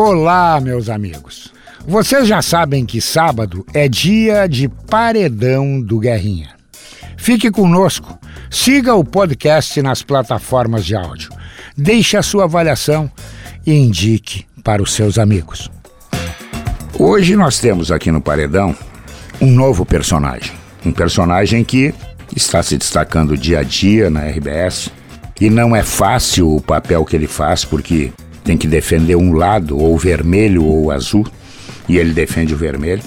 Olá, meus amigos. Vocês já sabem que sábado é dia de paredão do Guerrinha. Fique conosco, siga o podcast nas plataformas de áudio, deixe a sua avaliação e indique para os seus amigos. Hoje nós temos aqui no Paredão um novo personagem. Um personagem que está se destacando dia a dia na RBS. E não é fácil o papel que ele faz, porque tem que defender um lado, ou vermelho ou azul, e ele defende o vermelho.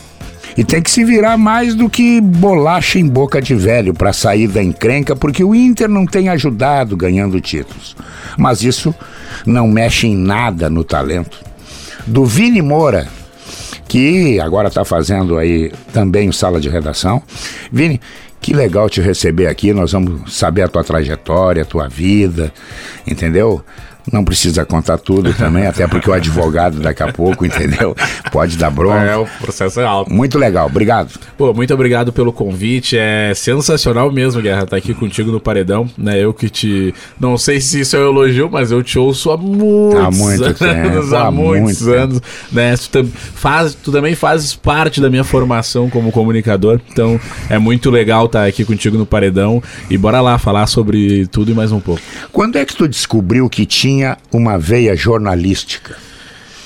E tem que se virar mais do que bolacha em boca de velho para sair da encrenca, porque o Inter não tem ajudado ganhando títulos. Mas isso não mexe em nada no talento. Do Vini Moura, que agora está fazendo aí também sala de redação. Vini, que legal te receber aqui. Nós vamos saber a tua trajetória, a tua vida, entendeu? Não precisa contar tudo também, até porque o advogado daqui a pouco, entendeu? Pode dar bronca. É, o processo é alto. Muito legal, obrigado. Pô, muito obrigado pelo convite. É sensacional mesmo, Guerra, estar tá aqui contigo no Paredão, né? Eu que te. Não sei se isso é um elogio, mas eu te ouço há muitos há muito anos. Tempo, há, há muitos muito anos. Tempo. Né? Tu, faz, tu também fazes parte da minha formação como comunicador. Então é muito legal estar tá aqui contigo no Paredão. E bora lá falar sobre tudo e mais um pouco. Quando é que tu descobriu que tinha uma veia jornalística?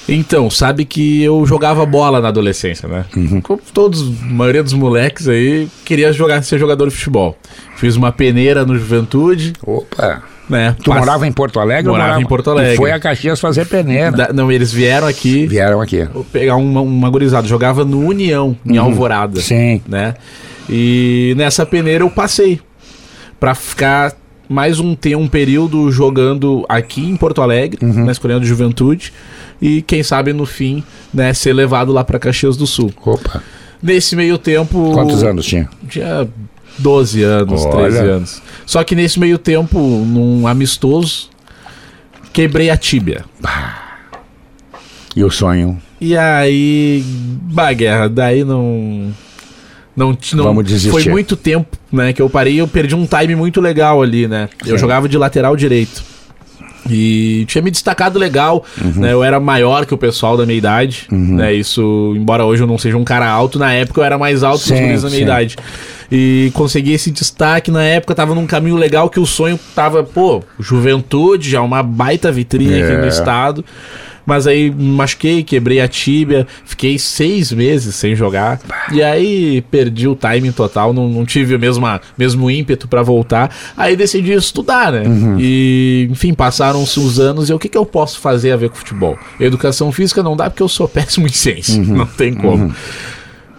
Então, sabe que eu jogava bola na adolescência, né? Uhum. Como todos, a maioria dos moleques aí, queria jogar, ser jogador de futebol. Fiz uma peneira no Juventude. Opa! Né? Tu morava em Porto Alegre? Morava, morava, em Porto Alegre. E foi a Caxias fazer peneira. Da, não, eles vieram aqui. Vieram aqui. Pegar uma, uma gurizada. Jogava no União, em uhum. Alvorada. Sim. Né? E nessa peneira eu passei. Pra ficar mais um ter um período jogando aqui em Porto Alegre, uhum. na Escolinha do Juventude, e quem sabe no fim, né, ser levado lá para Caxias do Sul. Opa. Nesse meio tempo. Quantos anos tinha? Tinha 12 anos, Olha. 13 anos. Só que nesse meio tempo, num amistoso, quebrei a tíbia. E o sonho? E aí, bah, guerra, daí não não, não Vamos desistir. Foi muito tempo, né, que eu parei, eu perdi um time muito legal ali, né? Sim. Eu jogava de lateral direito. E tinha me destacado legal, uhum. né? Eu era maior que o pessoal da minha idade, uhum. né? Isso, embora hoje eu não seja um cara alto, na época eu era mais alto sim, que os da minha sim. idade. E consegui esse destaque na época, tava num caminho legal que o sonho tava, pô, juventude, já uma baita vitrine é. aqui no é. estado. Mas aí machuquei, quebrei a tíbia, fiquei seis meses sem jogar. E aí perdi o timing total, não, não tive o mesmo, mesmo ímpeto para voltar. Aí decidi estudar, né? Uhum. E, enfim, passaram-se os anos e o que, que eu posso fazer a ver com futebol? Educação física não dá porque eu sou péssimo em ciência. Uhum. Não tem como. Uhum.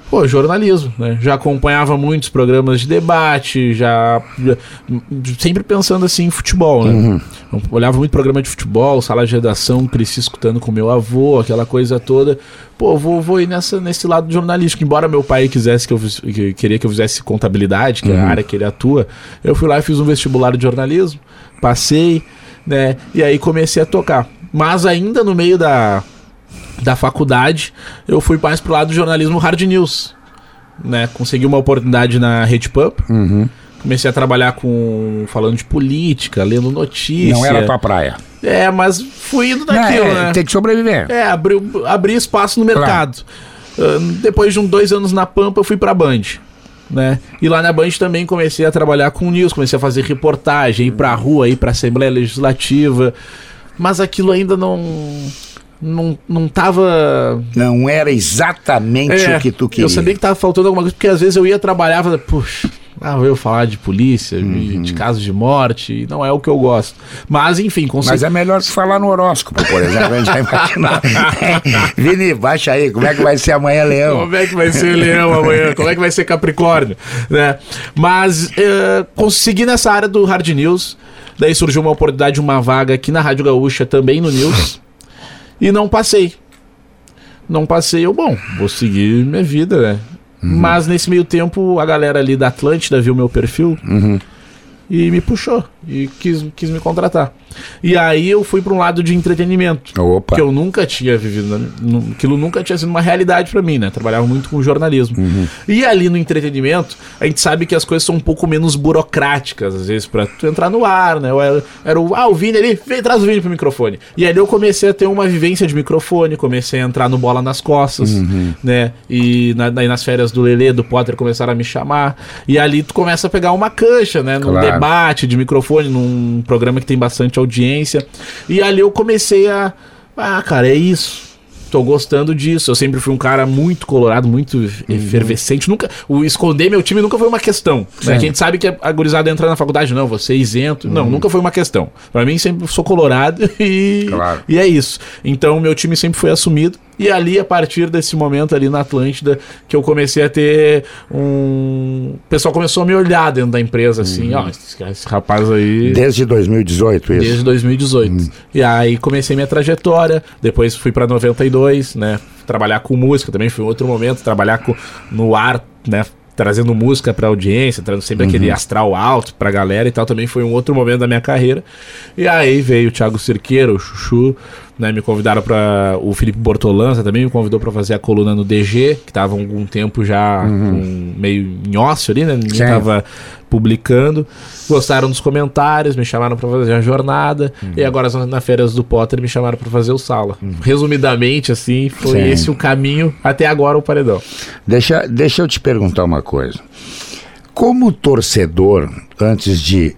Pô, jornalismo, né? Já acompanhava muitos programas de debate, já, já sempre pensando assim em futebol, né? Uhum. Olhava muito programa de futebol, sala de redação, cresci escutando com meu avô, aquela coisa toda. Pô, vou, vou ir nessa, nesse lado jornalístico. Embora meu pai quisesse que eu que, queria que eu fizesse contabilidade, que uhum. é a uhum. área que ele atua, eu fui lá e fiz um vestibular de jornalismo, passei, né? E aí comecei a tocar. Mas ainda no meio da da faculdade, eu fui mais pro lado do jornalismo hard news. Né? Consegui uma oportunidade na Rede Pub. Uhum. Comecei a trabalhar com. falando de política, lendo notícias. Não era tua praia. É, mas fui indo daquilo, é, né? Tem que sobreviver. É, abri, abri espaço no mercado. Claro. Uh, depois de um, dois anos na Pampa, eu fui pra Band. Né? E lá na Band também comecei a trabalhar com news, comecei a fazer reportagem, ir pra rua, ir pra Assembleia Legislativa. Mas aquilo ainda não não, não tava. Não era exatamente é, o que tu queria. Eu sabia que tava faltando alguma coisa, porque às vezes eu ia trabalhar e falava, puxa, ah, eu falar de polícia, uhum. de, casos de morte, não é o que eu gosto. Mas, enfim, consegui... Mas é melhor falar no horóscopo, por exemplo, a gente já imaginar. Vini, baixa aí, como é que vai ser amanhã, Leão? Como é que vai ser Leão amanhã? Como é que vai ser Capricórnio? Né? Mas uh, consegui nessa área do Hard News, daí surgiu uma oportunidade, uma vaga aqui na Rádio Gaúcha, também no News. E não passei. Não passei, eu, bom, vou seguir minha vida, né? Uhum. Mas nesse meio tempo, a galera ali da Atlântida viu meu perfil uhum. e me puxou. E quis, quis me contratar. E aí eu fui para um lado de entretenimento. Opa. Que eu nunca tinha vivido. né? Aquilo nunca tinha sido uma realidade para mim, né? Trabalhava muito com jornalismo. Uhum. E ali no entretenimento, a gente sabe que as coisas são um pouco menos burocráticas, às vezes, para tu entrar no ar, né? Eu era, era o. Ah, o Vini ali, vem, traz o Vini pro microfone. E ali eu comecei a ter uma vivência de microfone, comecei a entrar no bola nas costas, Uhum. né? E na, daí nas férias do Lelê, do Potter, começaram a me chamar. E ali tu começa a pegar uma cancha, né? Num Claro. debate de microfone, num programa que tem bastante audiência. E ali eu comecei a. Ah, cara, é isso. Tô gostando disso. Eu sempre fui um cara muito colorado, muito efervescente. Nunca, o esconder meu time nunca foi uma questão. Né? A gente sabe que a gurizada entra na faculdade, não, você é isento. Não, nunca foi uma questão. Pra mim, sempre sou colorado e, Claro. e é isso. Então, meu time sempre foi assumido. E ali, a partir desse momento ali na Atlântida, que eu comecei a ter um. O pessoal começou a me olhar dentro da empresa, assim, ó, esse, esse rapaz aí. Desde 2018, isso. Desde 2018. E aí comecei minha trajetória, depois fui pra 92, né? Trabalhar com música também foi um outro momento, trabalhar com, no ar, né? Trazendo música pra audiência, trazendo sempre aquele astral alto pra galera e tal, também foi um outro momento da minha carreira. E aí veio o Thiago Cirqueiro, o Chuchu, né? Me convidaram pra. O Felipe Bortolanza também me convidou pra fazer a coluna no DG, que tava há algum tempo já com- meio em ócio ali, né? Ninguém Sim. tava publicando. Gostaram dos comentários, me chamaram pra fazer a jornada. E agora na- Férias do Potter me chamaram pra fazer o sala. Resumidamente, assim, foi Sim. esse o caminho até agora o paredão. Deixa, deixa eu te perguntar uma coisa. Como torcedor, antes de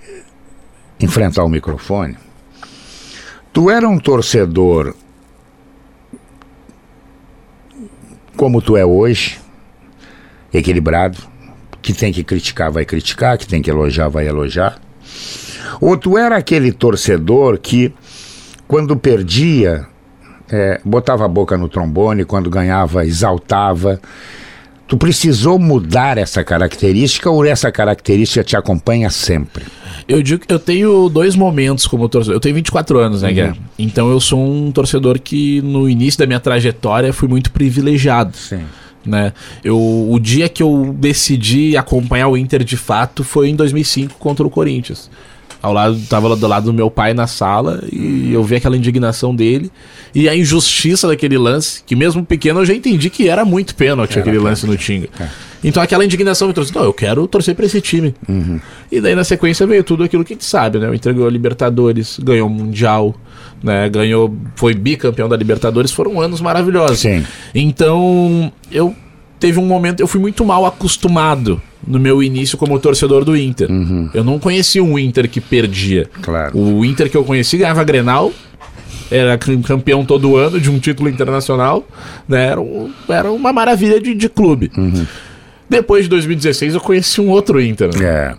enfrentar o microfone, tu era um torcedor como tu é hoje, equilibrado, que tem que criticar, vai criticar, que tem que elogiar, vai elogiar? Ou tu era aquele torcedor que, quando perdia, é, botava a boca no trombone, quando ganhava, exaltava? Tu precisou mudar essa característica ou essa característica te acompanha sempre? Eu digo que eu tenho dois momentos como torcedor. Eu tenho 24 anos, né, Guerra? Então eu sou um torcedor que no início da minha trajetória fui muito privilegiado. Sim. né? Eu, o dia que eu decidi acompanhar o Inter de fato foi em 2005 contra o Corinthians. Ao lado, tava lá do lado do meu pai na sala e eu vi aquela indignação dele e a injustiça daquele lance, que mesmo pequeno eu já entendi que era muito pênalti aquele lance no Tinga. Então aquela indignação me trouxe, não, eu quero torcer pra esse time. E daí na sequência veio tudo aquilo que a gente sabe, né? O Inter ganhou a Libertadores, ganhou o Mundial, né? Ganhou, foi bicampeão da Libertadores, foram anos maravilhosos. Sim. Então, eu teve um momento, eu fui muito mal acostumado no meu início como torcedor do Inter. Eu não conhecia um Inter que perdia. Claro. O Inter que eu conheci ganhava Grenal, era cam- campeão todo ano de um título internacional, né? Era, um- era uma maravilha de, de clube. Depois de 2016 eu conheci um outro Inter. né? É.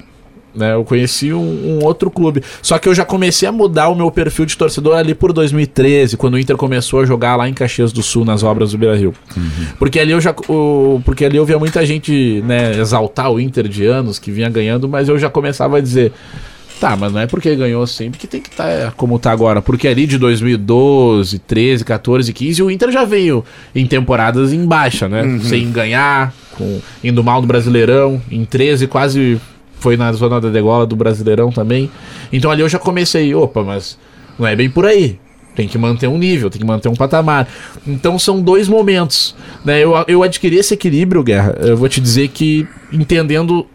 né? Eu conheci um, um outro clube. Só que eu já comecei a mudar o meu perfil de torcedor ali por 2013, quando o Inter começou a jogar lá em Caxias do Sul, nas obras do Beira-Rio. Porque ali eu já o, porque ali eu via muita gente, né, exaltar o Inter de anos que vinha ganhando, mas eu já começava a dizer Tá, mas não é porque ganhou sempre que tem que estar como tá agora. Porque ali de 2012, 13, 14, 15, o Inter já veio em temporadas em baixa, né? Sem ganhar, com, indo mal no Brasileirão. Em 13 quase foi na zona da degola do Brasileirão também. Então ali eu já comecei, opa, mas não é bem por aí. Tem que manter um nível, tem que manter um patamar. Então são dois momentos. Né? Eu, eu adquiri esse equilíbrio, Guerra. Eu vou te dizer que entendendo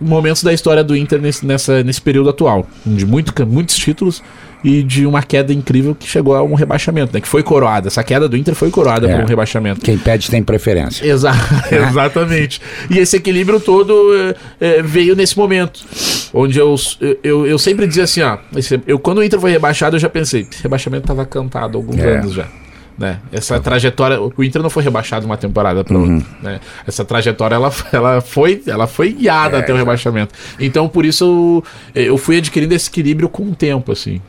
momentos da história do Inter nesse, nessa, nesse período atual. De muito, muitos títulos e de uma queda incrível que chegou a um rebaixamento, né? Que foi coroada. Essa queda do Inter foi coroada É. por um rebaixamento. Quem pede tem preferência. Exa exatamente. E esse equilíbrio todo é, veio nesse momento. Onde eu, eu, eu sempre dizia assim, ó. eu, quando o Inter foi rebaixado, eu já pensei, rebaixamento estava cantado há alguns É. anos já. Né? Essa trajetória, o Inter não foi rebaixado uma temporada para outra. Né? Essa trajetória ela, ela, foi, ela foi guiada É, até o rebaixamento. Então por isso eu, eu fui adquirindo esse equilíbrio com o tempo, assim.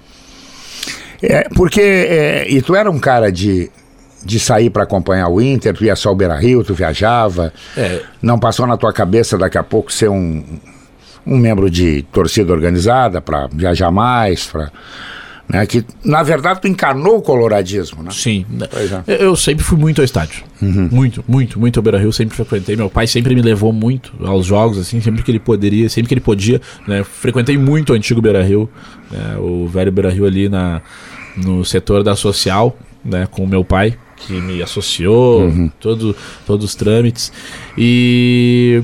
É, porque. é, e tu era um cara de, de sair para acompanhar o Inter, tu ia só ao Beira Rio, tu viajava. É, Não passou na tua cabeça daqui a pouco ser um, um membro de torcida organizada para viajar mais, para Né? Que, na verdade, tu encarnou o coloradismo, né? Sim. É. Eu, eu sempre fui muito ao estádio. Muito, muito, muito ao Beira Rio, sempre frequentei. Meu pai sempre me levou muito aos jogos, assim, sempre que ele poderia, sempre que ele podia, né? Frequentei muito o antigo Beira Rio, né? o velho Beira Rio ali na, no setor da social, né? Com o meu pai, que me associou, todo, todos os trâmites. E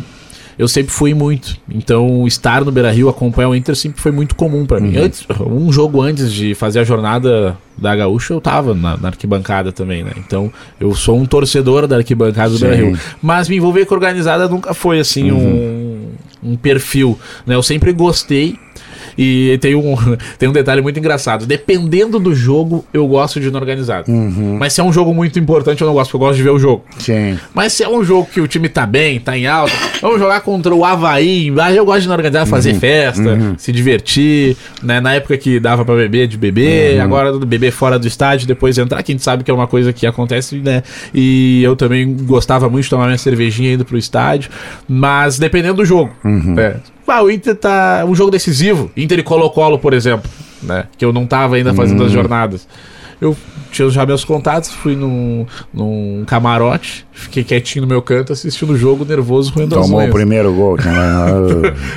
eu sempre fui muito. Então, estar no Beira Rio, acompanhar o Inter sempre foi muito comum pra mim. Antes, um jogo antes de fazer a jornada da Gaúcha, eu tava na, na arquibancada também, né? Então, eu sou um torcedor da arquibancada do Sim. Beira Rio. Mas me envolver com a organizada nunca foi, assim, um, um perfil. Né? Eu sempre gostei. E tem um, tem um detalhe muito engraçado. Dependendo do jogo, eu gosto de no organizado. Mas se é um jogo muito importante, eu não gosto, porque eu gosto de ver o jogo. Sim. Mas se é um jogo que o time tá bem, tá em alta, vamos jogar contra o Havaí. Aí eu gosto de ir na organizada fazer festa, se divertir. Né? Na época que dava pra beber, de beber. Agora do beber fora do estádio, depois entrar, que a gente sabe que é uma coisa que acontece, né? E eu também gostava muito de tomar minha cervejinha indo pro estádio. Mas dependendo do jogo. né? Ah, o Inter tá. Um jogo decisivo. Inter e Colo-Colo, por exemplo. Né? Que eu não tava ainda fazendo as jornadas. Eu tinha já meus contatos, fui num, num camarote, fiquei quietinho no meu canto, assistindo o jogo, nervoso, roendo as Tomou o primeiro gol. né?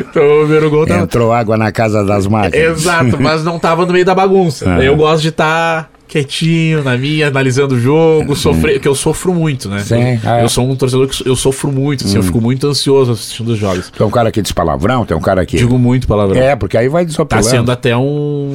Então, o primeiro gol tava... Entrou água na casa das máquinas. Exato, mas não tava no meio da bagunça. É. Eu gosto de estar quietinho na minha, analisando o jogo, sofrer, porque eu sofro muito, né? Sim, eu, é. eu sou um torcedor que eu sofro muito, assim, eu fico muito ansioso assistindo os jogos. Tem um cara que diz palavrão, tem um cara que. Digo muito palavrão. É, porque aí vai Tá desopilando. sendo até um,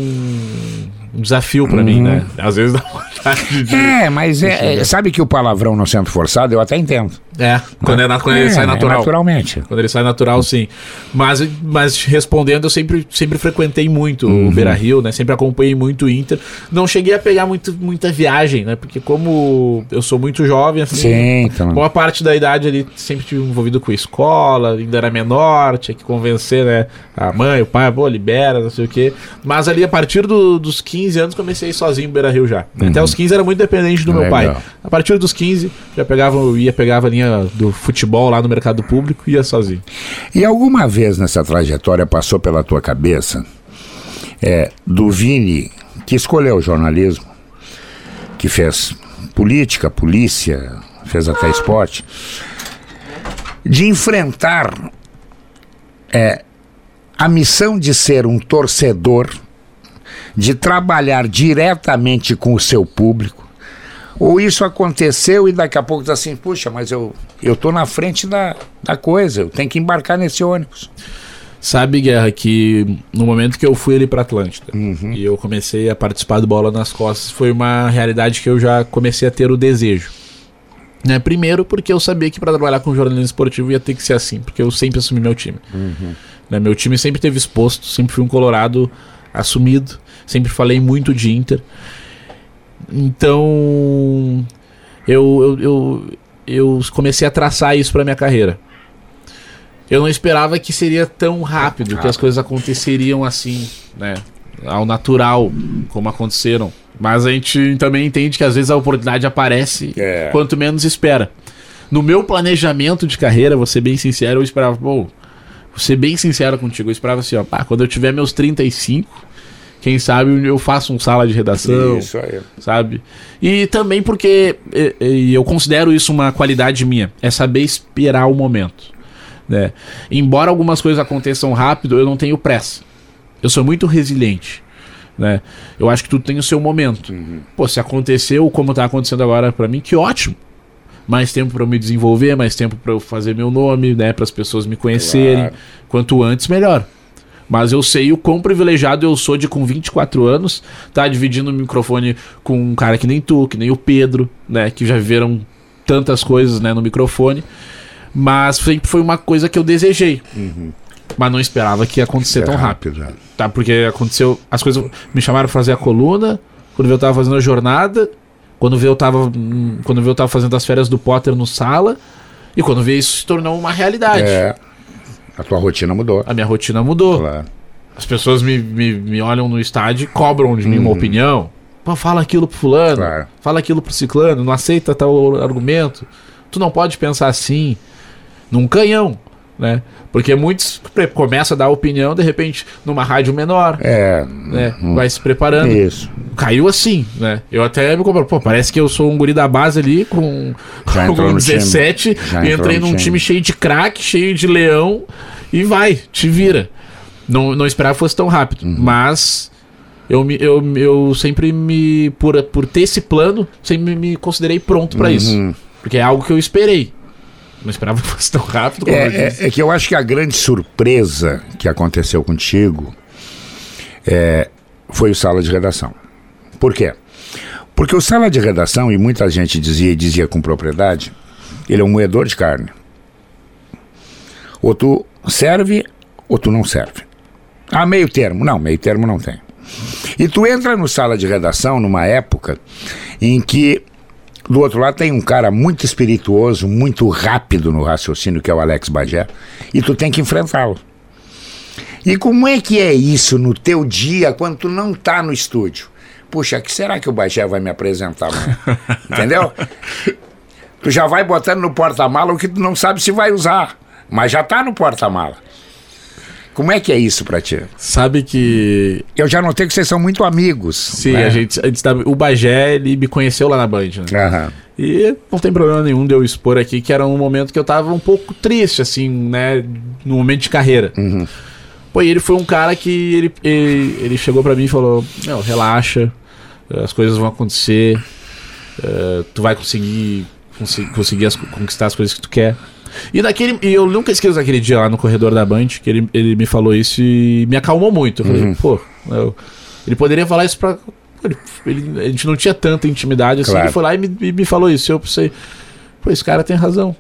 um desafio pra mim, né? Às vezes dá vontade de. É, mas é, é, sabe que o palavrão no centro forçado eu até entendo. É, quando, é, na- quando ele É, sai é natural. naturalmente. Quando ele sai natural, sim. Mas, mas respondendo, eu sempre, sempre frequentei muito Uhum. o Beira Rio, né? Sempre acompanhei muito o Inter. Não cheguei a pegar muito, muita viagem, né? Porque como eu sou muito jovem, assim, Sim, então. boa parte da idade ali sempre tive envolvido com escola, ainda era menor, tinha que convencer, né? A mãe, o pai, pô, libera, não sei o quê. Mas ali, a partir do- dos 15 anos, comecei a ir sozinho no Beira Rio já. Até os 15 era muito dependente do meu Uhum. Legal. pai. A partir dos 15, já pegava, ia pegava a linha do futebol lá no mercado público e ia sozinho. E alguma vez nessa trajetória passou pela tua cabeça é, do Vini, que escolheu o jornalismo, que fez política, polícia, fez até esporte, de enfrentar é, a missão de ser um torcedor, de trabalhar diretamente com o seu público, ou isso aconteceu e daqui a pouco tá assim, puxa, mas eu, eu tô na frente da, da coisa, eu tenho que embarcar nesse ônibus. Sabe, Guerra, que no momento que eu fui ali pra Atlântida e eu comecei a participar do Bola nas Costas, foi uma realidade que eu já comecei a ter o desejo. Né? Primeiro, porque eu sabia que para trabalhar com jornalismo esportivo ia ter que ser assim, porque eu sempre assumi meu time. Né? Meu time sempre teve exposto, sempre fui um Colorado assumido, sempre falei muito de Inter. Então, eu, eu, eu, eu comecei a traçar isso para minha carreira. Eu não esperava que seria tão rápido, que as coisas aconteceriam assim, né? Ao natural, como aconteceram. Mas a gente também entende que às vezes a oportunidade aparece É. quanto menos espera. No meu planejamento de carreira, vou ser bem sincero, eu esperava, pô, vou ser bem sincero contigo, eu esperava assim, ó, pá, quando eu tiver meus 35, quem sabe eu faço um sala de redação, aí. sabe? E também porque e- e eu considero isso uma qualidade minha, é saber esperar o momento, né? Embora algumas coisas aconteçam rápido, eu não tenho pressa. Eu sou muito resiliente, né? Eu acho que tudo tem o seu momento. Pô, se aconteceu como tá acontecendo agora pra mim, que ótimo. Mais tempo pra eu me desenvolver, mais tempo pra eu fazer meu nome, né, para as pessoas me conhecerem. Claro. Quanto antes, melhor. Mas eu sei o quão privilegiado eu sou de, com 24 anos, tá dividindo o microfone com um cara que nem tu, que nem o Pedro, né? Que já viveram tantas coisas, né, no microfone. Mas sempre foi uma coisa que eu desejei. Mas não esperava que ia acontecer tão rápido. Tá? Porque aconteceu. As coisas. Me chamaram pra fazer a coluna. Quando eu tava fazendo a jornada. Quando veio eu tava. Quando veio eu tava fazendo as férias do Potter no sala. E quando veio isso se tornou uma realidade. É. A tua rotina mudou. A minha rotina mudou. Claro. As pessoas me, me, me olham no estádio e cobram de mim uma opinião. Pô, fala aquilo pro fulano, Claro. fala aquilo pro ciclano, não aceita tal argumento. Tu não pode pensar assim. Num canhão. Né? Porque muitos começam a dar opinião, de repente, numa rádio menor, É. né? Vai se preparando. Isso. Caiu assim, né? Eu até me comparo, pô, parece que eu sou um guri da base ali com, com no time. 17 Já e entrei num time. time cheio de craque, cheio de leão e vai, te vira. Não, não esperava que fosse tão rápido, Uhum. mas eu, eu, eu sempre me. Por, por ter esse plano, sempre me considerei pronto isso. Uhum. Porque é algo que eu esperei. Não esperava que fosse tão rápido como eu É, disse. é- é que eu acho que a grande surpresa que aconteceu contigo é, foi o sala de redação. Por quê? Porque o sala de redação, e muita gente dizia e dizia com propriedade, ele é um moedor de carne. Ou tu serve, ou tu não serve. Ah, meio termo. Não, meio termo não tem. E tu entra no sala de redação numa época em que do outro lado tem um cara muito espirituoso, muito rápido no raciocínio, que é o Alex Bagé, e tu tem que enfrentá-lo. E como é que é isso no teu dia quando tu não tá no estúdio? Puxa, que será que o Bagé vai me apresentar? Entendeu? Tu já vai botando no porta-mala o que tu não sabe se vai usar, mas já tá no porta-mala. Como é que é isso pra ti? Sabe que. Eu já notei que vocês são muito amigos. Sim, né? a gente, a gente tá- o Bagé, ele me conheceu lá na Band, né? Aham. E não tem problema nenhum de eu expor aqui que era um momento que eu tava um pouco triste, assim, né? No momento de carreira. Pô, e ele foi um cara que ele, ele, ele chegou pra mim e falou: Não, relaxa, as coisas vão acontecer, eh, tu vai conseguir, consi- conseguir as- conquistar as coisas que tu quer. E naquele. E eu nunca esqueço daquele dia lá no corredor da Band, que ele, ele me falou isso e me acalmou muito. Eu falei, pô, eu- ele poderia falar isso pra. Ele, ele- a gente não tinha tanta intimidade assim. Claro. Ele foi lá e me, me falou isso. Eu pensei, pô, esse cara tem razão.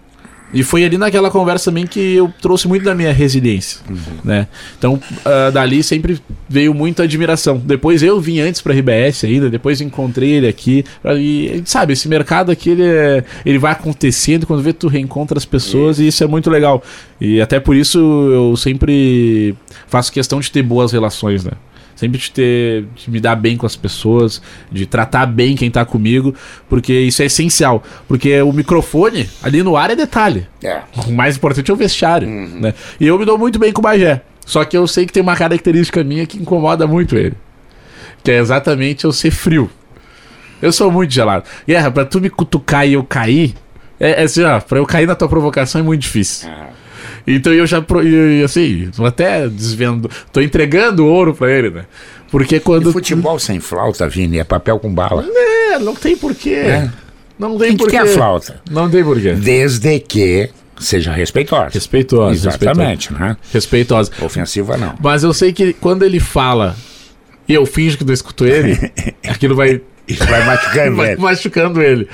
E foi ali naquela conversa também que eu trouxe muito da minha resiliência, né? Então, ah, dali sempre veio muita admiração. Depois eu vim antes pra RBS ainda, depois encontrei ele aqui. E, sabe, esse mercado aqui, ele, é- ele vai acontecendo quando vê tu reencontra as pessoas e isso é muito legal. E até por isso eu sempre faço questão de ter boas relações, né? Sempre de ter, de me dar bem com as pessoas, de tratar bem quem tá comigo, porque isso é essencial. Porque o microfone ali no ar é detalhe. É. O mais importante é o vestiário, né? E eu me dou muito bem com o Bagé. Só que eu sei que tem uma característica minha que incomoda muito ele. Que é exatamente eu ser frio. Eu sou muito gelado. Guerra, pra tu me cutucar e eu cair, é, é assim, ó, pra eu cair na tua provocação é muito difícil. Então eu já, assim, até desvendo, tô entregando ouro pra ele, né? Porque quando... E futebol sem flauta, Vini, é papel com bala. É, não tem porquê. Não tem Tem que porquê. ter a flauta. Não tem porquê. Desde que seja respeitosa. Respeitosa. Exatamente, né? Respeitosa. Ofensiva não. Mas eu sei que quando ele fala e eu finjo que não escuto ele, aquilo vai, vai machucando vai ele. machucando ele.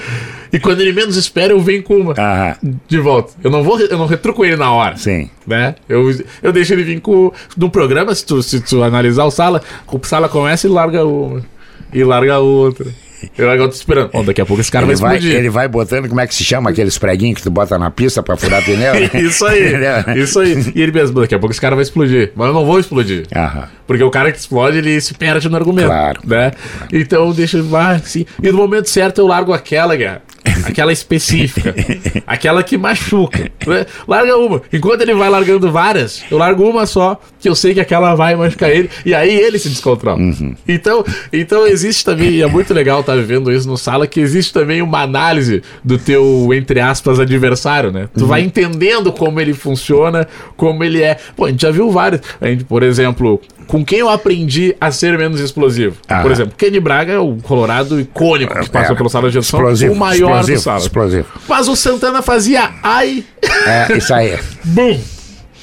E quando ele menos espera, eu venho com uma Aham, de volta. Eu não vou, eu não retruco ele na hora. sim. Né? Eu, eu deixo ele vir com. No programa, se tu, se tu analisar o sala, o sala começa e larga uma. E larga outra. Eu agora tô esperando. Bom, daqui a pouco esse cara Ele vai vai, explodir. ele vai botando, como é que se chama aqueles preguinhos que tu bota na pista pra furar pneu? né? Isso aí, isso aí. E ele mesmo, daqui a pouco esse cara vai explodir. Mas eu não vou explodir. Aham. Porque o cara que explode, ele se perde no argumento. Claro. Né? Então deixa vai, assim. E no momento certo eu largo aquela, cara. Aquela específica. aquela que machuca. né? Larga uma. Enquanto ele vai largando várias, eu largo uma só, que eu sei que aquela vai machucar ele. E aí ele se descontrola. Então, então existe também, e é muito legal estar vivendo isso no sala, que existe também uma análise do teu, entre aspas, adversário, né? Tu vai entendendo como ele funciona, como ele é. Pô, a gente já viu vários. A gente, por exemplo, com quem eu aprendi a ser menos explosivo? Ah. Por exemplo, Kenny Braga é o colorado icônico que passou É, pelo sala de edição, explosivo, o maior do sala. Explosivo. Mas o Santana fazia ai, É, isso aí. bum!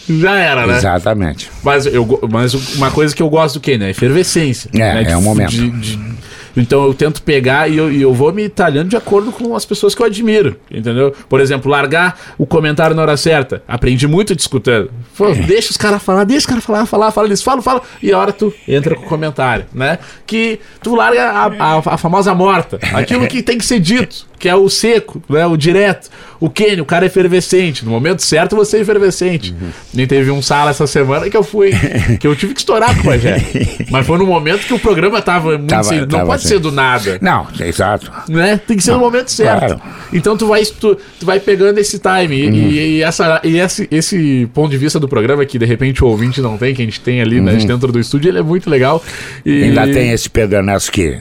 Já era, né? Exatamente. Mas, eu, mas uma coisa que eu gosto do Ken, né? Efervescência. É, né? é De- um momento. de- de- então eu tento pegar e eu, e eu vou me talhando de acordo com as pessoas que eu admiro, entendeu? Por exemplo, largar o comentário na hora certa. Aprendi muito discutindo. Pô, É. deixa os caras falar, deixa os caras falar, falar, falar, eles falam, falam, e a hora tu entra com o comentário, né? Que tu larga a, a- a famosa morta, aquilo que tem que ser dito. Que é o seco, né? O direto. O Kenny, o cara é efervescente. No momento certo, você é efervescente. Uhum. Nem teve um sala essa semana que eu fui. que eu tive que estourar com o Rogério. Mas foi no momento que o programa tava muito. Tava, sem, não tava pode assim. ser do nada. Não, é exato. Né? Tem que ser não, no momento certo. Claro. Então tu vai, tu, tu, vai pegando esse time. Uhum. E, e, essa, e esse, esse ponto de vista do programa que de repente o ouvinte não tem, que a gente tem ali né, uhum. né, dentro do estúdio, ele é muito legal. E... Ainda tem esse Pedro Ernesto que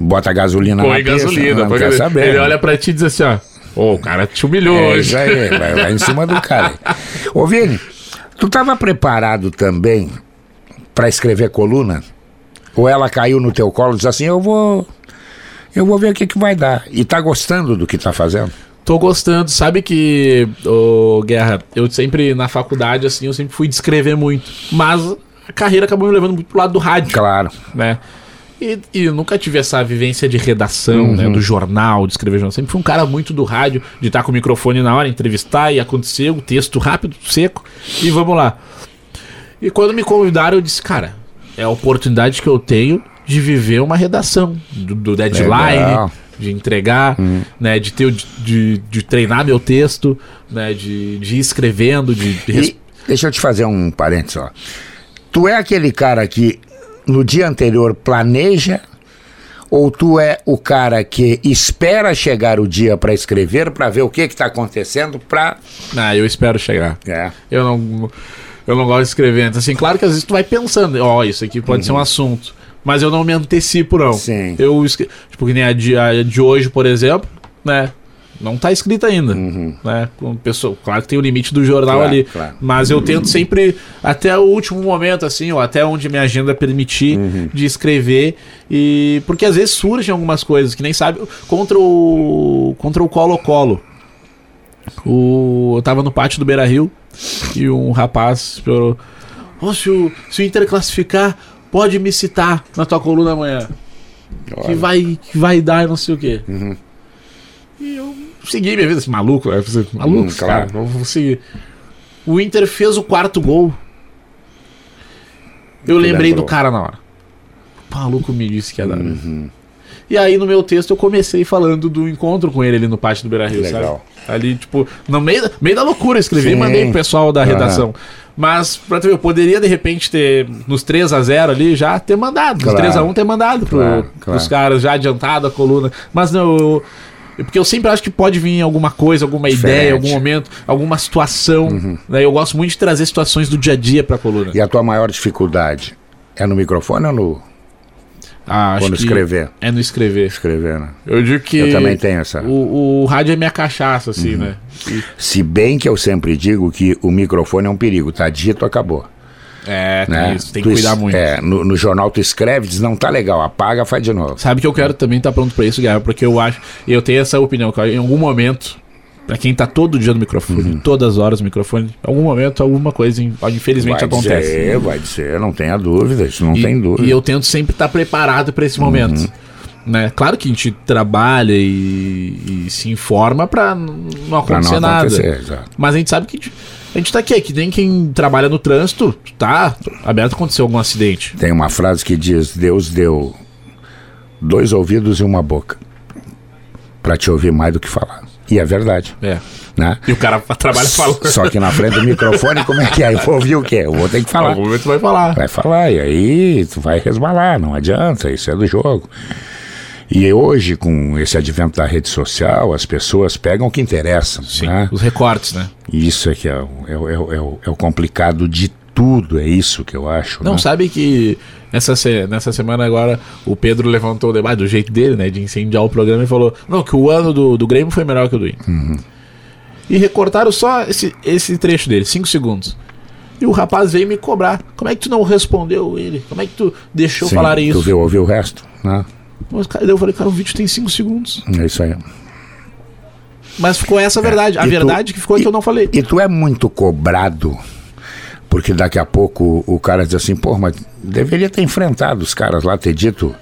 bota gasolina põe na gasolina, pista, não, saber, ele né? olha pra ti e diz assim, ó, ô, o cara te humilhou é, hoje. Isso aí, vai, vai em cima do cara. Ô, Vini, tu tava preparado também para escrever coluna? Ou ela caiu no teu colo e diz assim, eu vou... Eu vou ver o que, que vai dar. E tá gostando do que tá fazendo? Tô gostando. Sabe que, ô, Guerra, eu sempre, na faculdade, assim, eu sempre fui descrever muito. Mas a carreira acabou me levando muito pro lado do rádio. Claro. Né? E, e eu nunca tive essa vivência de redação, né, uhum. né? Do jornal, de escrever jornal. Sempre fui um cara muito do rádio, de estar com o microfone na hora, entrevistar e acontecer, o texto rápido, seco, e vamos lá. E quando me convidaram, eu disse, cara, é a oportunidade que eu tenho de viver uma redação, do, do deadline, Legal. de entregar, hum. né? De ter de, de treinar meu texto, né? De, de ir escrevendo, de. de... E, deixa eu te fazer um parênteses, ó. Tu é aquele cara que no dia anterior planeja ou tu é o cara que espera chegar o dia para escrever para ver o que está acontecendo para ah eu espero chegar é. eu não eu não gosto de escrever então, assim claro que às vezes tu vai pensando ó oh, isso aqui pode uhum. ser um uhum. assunto mas eu não me antecipo não Sim. eu tipo que nem a de, a de hoje por exemplo né não está escrito ainda. Uhum. Né? Com pessoa, claro que tem o limite do jornal claro, ali. Claro. Mas eu tento sempre, até o último momento, assim, ou até onde minha agenda permitir, uhum. de escrever. E. Porque às vezes surgem algumas coisas que nem sabe. Contra o. Contra o Colo-Colo. O, eu tava no pátio do Beira Rio e um rapaz falou: oh, se, o, se o Inter classificar, pode me citar na tua coluna amanhã. Que vai, que vai dar não sei o quê. Uhum. E eu segui minha vida, assim, maluco, né? maluco, hum, claro. cara, vou seguir. O Inter fez o quarto gol. Eu lembrei lembrou. do cara na hora. O maluco me disse que ia dar. Uhum. E aí no meu texto eu comecei falando do encontro com ele ali no pátio do Beira Rio, sabe? Ali, tipo, no meio da, meio da loucura, escrevi Sim. e mandei pro pessoal da redação. Mas, pra tu ver, eu poderia de repente ter, nos 3 a 0 ali, já ter mandado. Claro. Nos 3 a 1 ter mandado pro, claro, claro. pros caras, já adiantado a coluna. Mas não, eu, porque eu sempre acho que pode vir alguma coisa, alguma Diferente. ideia, algum momento, alguma situação. Uhum. Né? Eu gosto muito de trazer situações do dia a dia pra coluna. E a tua maior dificuldade é no microfone ou no. Ah, Quando escrever. É no escrever. Escrever, né? Eu digo que. Eu também tenho essa. O, o rádio é minha cachaça, assim, uhum. né? E... Se bem que eu sempre digo que o microfone é um perigo, tá dito, acabou. É, tem né? isso, tem que tu cuidar muito. É, no, no, jornal tu escreve, diz, não tá legal, apaga, faz de novo. Sabe que eu quero também estar tá pronto para isso, Guilherme, porque eu acho, eu tenho essa opinião, que em algum momento, para quem tá todo dia no microfone, uhum. todas as horas no microfone, em algum momento alguma coisa, infelizmente, vai acontece. Dizer, vai ser, não tenha dúvida, isso não e, tem dúvida. E eu tento sempre estar tá preparado para esse momento. Uhum. Né? Claro que a gente trabalha e, e se informa para não acontecer não nada. Mas a gente sabe que a gente, a gente tá aqui, é que nem quem trabalha no trânsito, tá aberto a acontecer algum acidente. Tem uma frase que diz: Deus deu dois ouvidos e uma boca para te ouvir mais do que falar. E é verdade. É. Né? E o cara trabalha falando. Só que na frente do microfone, como é que é? Eu vou ouvir o quê? Eu vou ter que falar. Algum momento tu vai falar. Vai falar, e aí tu vai resbalar, não adianta, isso é do jogo. E hoje, com esse advento da rede social, as pessoas pegam o que interessa. Sim, né? os recortes, né? Isso é que é, é, é, é, o complicado de tudo, é isso que eu acho. Não, né? sabe que nessa, nessa semana agora o Pedro levantou o debate do jeito dele, né? De incendiar o programa e falou: não, que o ano do, do Grêmio foi melhor que o do Inter. Uhum. E recortaram só esse, esse trecho dele, 5 segundos. E o rapaz veio me cobrar. Como é que tu não respondeu ele? Como é que tu deixou Sim, falar isso? Tu viu, ouviu o resto, né? Mas, cara, eu falei, cara, o vídeo tem 5 segundos. É isso aí. Mas ficou essa a verdade. É, a verdade tu, que ficou é que eu não falei. E tu é muito cobrado, porque daqui a pouco o cara diz assim, pô, mas deveria ter enfrentado os caras lá, ter dito.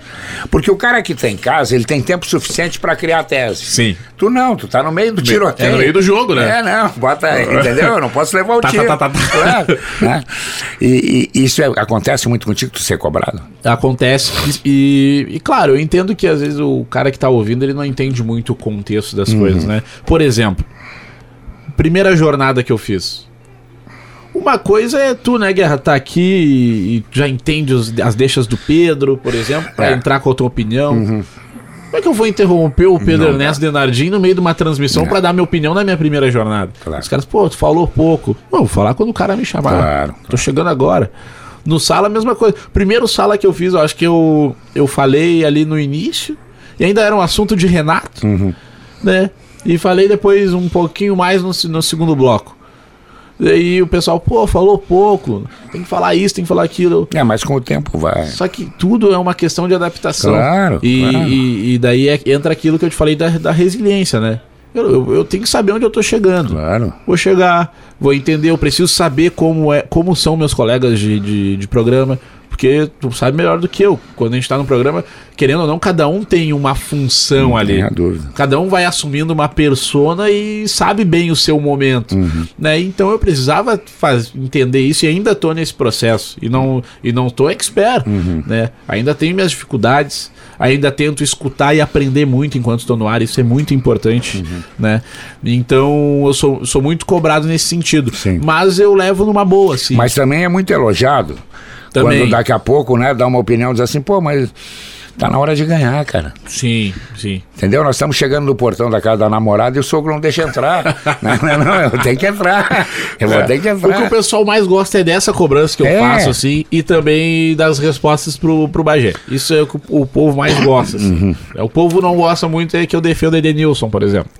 Porque o cara que tá em casa, ele tem tempo suficiente para criar a tese. Sim. Tu não, tu tá no meio do tiroteio. É no meio do jogo, né? É, não, bota aí, entendeu? Eu não posso levar o Tá, tiro. tá, tá, tá, tá. Claro, né? E, e isso é- acontece muito contigo, tu ser cobrado. Acontece. E, e, claro, eu entendo que às vezes o cara que tá ouvindo ele não entende muito o contexto das coisas, né? Por exemplo, primeira jornada que eu fiz. Uma coisa é tu, né, Guerra, tá aqui e, já entende os- as deixas do Pedro, por exemplo, pra É. entrar com a tua opinião. Como é que eu vou interromper o Pedro Não Ernesto Denardim no meio de uma transmissão pra dar minha opinião na minha primeira jornada? Claro. Os caras, pô, tu falou pouco. Não, vou falar quando o cara me chamar. Claro, Tô chegando agora. No sala, a mesma coisa. Primeiro sala que eu fiz, eu acho que eu, eu falei ali no início. E ainda era um assunto de Renato. Né? E falei depois um pouquinho mais no, no segundo bloco. E aí o pessoal, pô, falou pouco. Tem que falar isso, tem que falar aquilo. É, mas com o tempo vai. Só que tudo é uma questão de adaptação. Claro, E, claro. e, e daí é- entra aquilo que eu te falei da, da resiliência, né? Eu, eu, eu tenho que saber onde eu tô chegando. Claro. Vou chegar, vou entender, eu preciso saber como, é, como são meus colegas de, de, de programa, porque tu sabe melhor do que eu. Quando a gente tá no programa, querendo ou não, cada um tem uma função ali. Tem a dúvida. Cada um vai assumindo uma persona e sabe bem o seu momento, Uhum. né? Então eu precisava faz, entender isso e ainda tô nesse processo e não e não tô expert, Uhum. né? Ainda tenho minhas dificuldades, ainda tento escutar e aprender muito enquanto estou no ar, isso é muito importante, Uhum. né? Então eu sou, sou muito cobrado nesse sentido, Sim. mas eu levo numa boa, assim. Mas também é muito elogiado. Também. Quando daqui a pouco, né, dá uma opinião, diz assim, pô, mas tá na hora de ganhar, cara. Sim, sim. Entendeu? Nós estamos chegando no portão da casa da namorada e o sogro não deixa entrar. não, não, não, eu tenho que entrar. Eu vou ter que O que o entrar. pessoal mais gosta é dessa cobrança que eu É. faço, assim, e também das respostas pro, pro Bagé. Isso é o que o povo mais gosta. assim. Uhum. É, O povo não gosta muito é que eu defendo o Edenilson, por exemplo.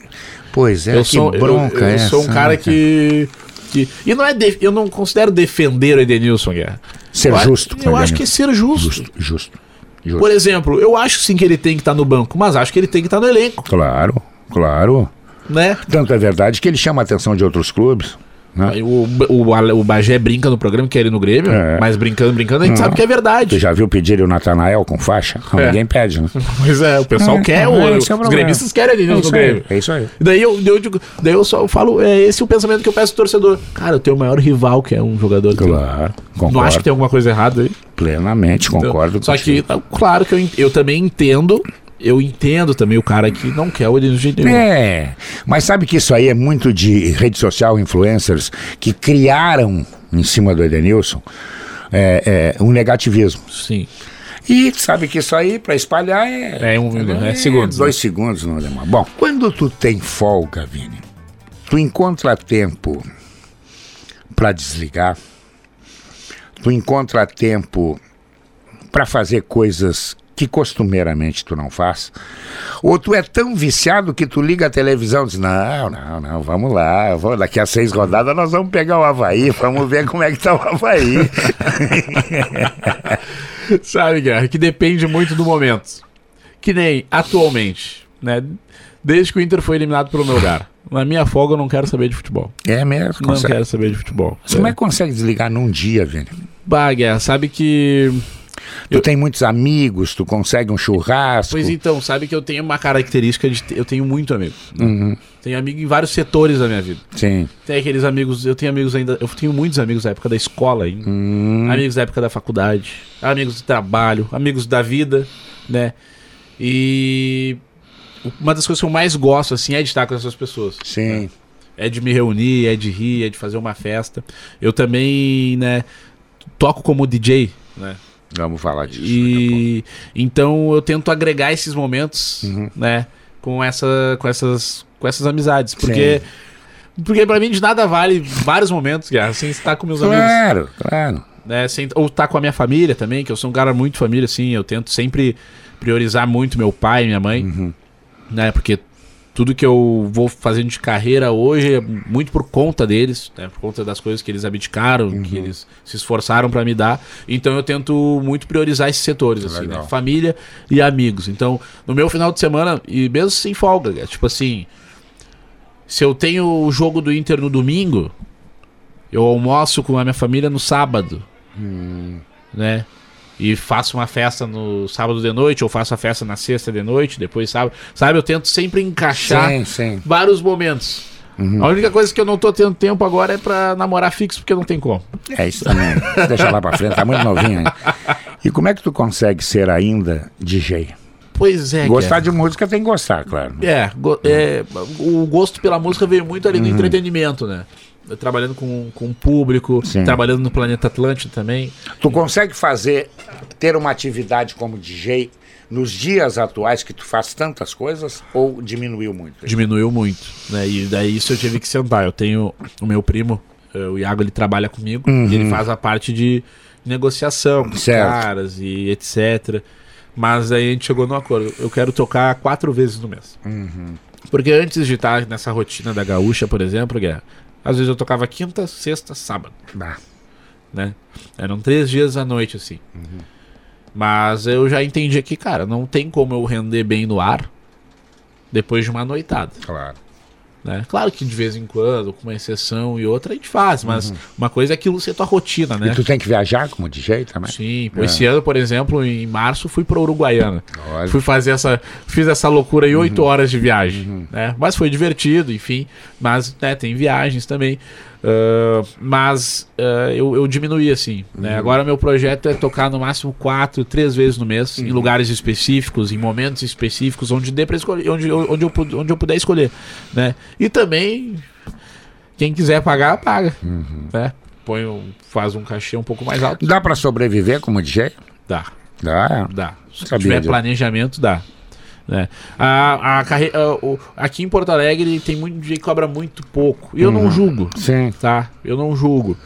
Pois é, eu que sou, eu- bronca eu, essa, sou um cara né, que, que. E não é. de- eu não considero defender o Edenilson, Guerra. Ser eu, justo Eu acho que é ser justo. Justo, justo. justo. Por exemplo, eu acho sim que ele tem que estar no banco, mas acho que ele tem que estar no elenco, Claro, claro. né? Tanto é verdade que ele chama a atenção de outros clubes. Né? O, o, o Bagé brinca no programa que é ele no Grêmio, É. mas brincando, brincando, a gente sabe que é Tu verdade. já viu pedir o Natanael com faixa? Não, É. Ninguém pede, né? Pois é, o pessoal É, quer, é, o, é o os gremistas querem Edenilson no. Grêmio. É isso aí. Daí eu, eu digo, daí eu só falo, é esse o pensamento que eu peço pro torcedor. Cara, eu tenho o maior rival que é um jogador. que- Claro, Não concordo. acho que tem alguma coisa errada aí. Plenamente, concordo. Só que, claro que eu, eu também entendo, eu entendo também o cara que não quer o de jeito nenhum. É, mas sabe que isso aí é muito de rede social, influencers, que criaram em cima do Edenilson é, é, um negativismo. Sim. E sabe que isso aí, para espalhar, é, É um- é segundos, Dois segundos não demora. Bom, quando tu tem folga, Vini, tu encontra tempo para desligar, tu encontra tempo para fazer coisas que costumeiramente tu não faz, ou tu é tão viciado que tu liga a televisão e diz, não, não, não, vamos lá, vamos, daqui a seis rodadas nós vamos pegar o Havaí, vamos ver como é que tá o Havaí. Sabe, Guerra, que depende muito do momento. Que nem atualmente, né? Desde que o Inter foi eliminado pelo meu lugar. Na minha folga eu não quero saber de futebol. é mesmo, Não consegue. quero saber de futebol. Mas Como é que consegue desligar num dia, Vini? Bah, Guerra, sabe que. Tu tem muitos amigos, tu consegue um churrasco. Pois então, sabe que eu tenho uma característica de. Eu tenho muito amigo. Uhum, Tenho amigo em vários setores da minha vida. sim. Tem aqueles amigos. Eu tenho amigos ainda. Eu tenho muitos amigos da época da escola ainda. Hum, Amigos da época da faculdade. Amigos do trabalho. Amigos da vida, né? E. Uma das coisas que eu mais gosto, assim, é de estar com essas pessoas. sim. É de me reunir, é de rir, é de fazer uma festa. Eu também, né, toco como DJ, né? Vamos falar disso. E então eu tento agregar esses momentos, Uhum. né, com essa com essas com essas amizades, porque porque para mim de nada vale vários momentos, Guerra, sem estar com meus amigos, Claro, claro. né, sem ou estar com a minha família também, que eu sou um cara muito família assim, eu tento sempre priorizar muito meu pai e minha mãe, Uhum. né, porque tudo que eu vou fazendo de carreira hoje é muito por conta deles, né, por conta das coisas que eles abdicaram, Uhum. que eles se esforçaram para me dar. Então eu tento muito priorizar esses setores, assim, Legal. né? Família e amigos. Então, no meu final de semana, e mesmo sem folga, é tipo assim, se eu tenho o jogo do Inter no domingo, eu almoço com a minha família no sábado, Hum. né? E faço uma festa no sábado de noite, ou faço a festa na sexta de noite, depois sábado. Sabe, eu tento sempre encaixar Sim, sim. vários momentos. A única coisa que eu não tô tendo tempo agora é pra namorar fixo, porque não tem como. É isso também. Deixa lá pra frente, tá muito novinho ainda. E como é que tu consegue ser ainda DJ? Pois é, Gostar cara. de música tem que gostar, claro. É, go- é, o gosto pela música veio muito ali no entretenimento, né? Trabalhando com, com o público, Sim. trabalhando no Planeta Atlântico também. Tu consegue fazer, ter uma atividade como DJ nos dias atuais que tu faz tantas coisas ou diminuiu muito? Diminuiu muito, né? E daí isso eu tive que sentar. Eu tenho o meu primo, eh, o Iago, ele trabalha comigo e ele faz a parte de negociação com os caras e etc. Mas aí a gente chegou num acordo. Eu quero tocar quatro vezes no mês. Porque antes de estar nessa rotina da gaúcha, por exemplo, Guerra, às vezes eu tocava quinta, sexta, sábado. Bah. né? Eram três dias à noite, assim. Mas eu já entendi que, cara, não tem como eu render bem no ar depois de uma noitada, Claro. Né? Claro que de vez em quando, com uma exceção e outra, a gente faz, mas uma coisa é aquilo ser tua rotina, né? E tu tem que viajar como DJ também? Sim, É. esse ano, por exemplo, em março, fui pra Uruguaiana. Olha. Fui fazer essa. Fiz essa loucura aí, Uhum. oito horas de viagem. Né? Mas foi divertido, enfim. Mas né, tem viagens também. Ah, mas ah, eu, eu diminuí assim. Uhum. Né? Agora meu projeto é tocar no máximo quatro, três vezes no mês, Uhum. em lugares específicos, em momentos específicos, onde dê para escolher, onde, onde, eu, onde eu puder escolher. Né? E também, quem quiser pagar, paga. Uhum. Né? Põe um- faz um cachê um pouco mais alto. Dá pra sobreviver como DJ? Dá. Dá. Dá. Se Sabia tiver planejamento, dá. Né? A, a carre... a- o- aqui em Porto Alegre tem muito DJ que cobra muito pouco. E eu Uhum. não julgo, Sim. tá? Eu não julgo.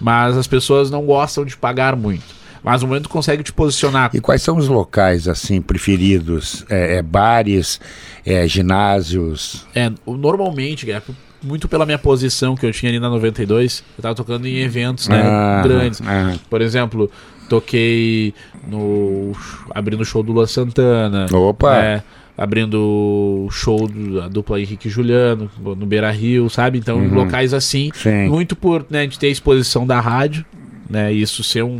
Mas as pessoas não gostam de pagar muito. Mas no momento consegue te posicionar. E quais são os locais assim preferidos? É, é bares, é ginásios? É, o- normalmente, Guilherme, muito pela minha posição que eu tinha ali na 92, eu tava tocando em eventos né, Ah, grandes. ah. Por exemplo, toquei no. abrindo o show do Lua Santana. Opa! né, abrindo o show da dupla Henrique e Juliano, no Beira Rio, sabe? Então, Uhum. locais assim, Sim. muito por né, de ter a exposição da rádio, né? E isso ser um.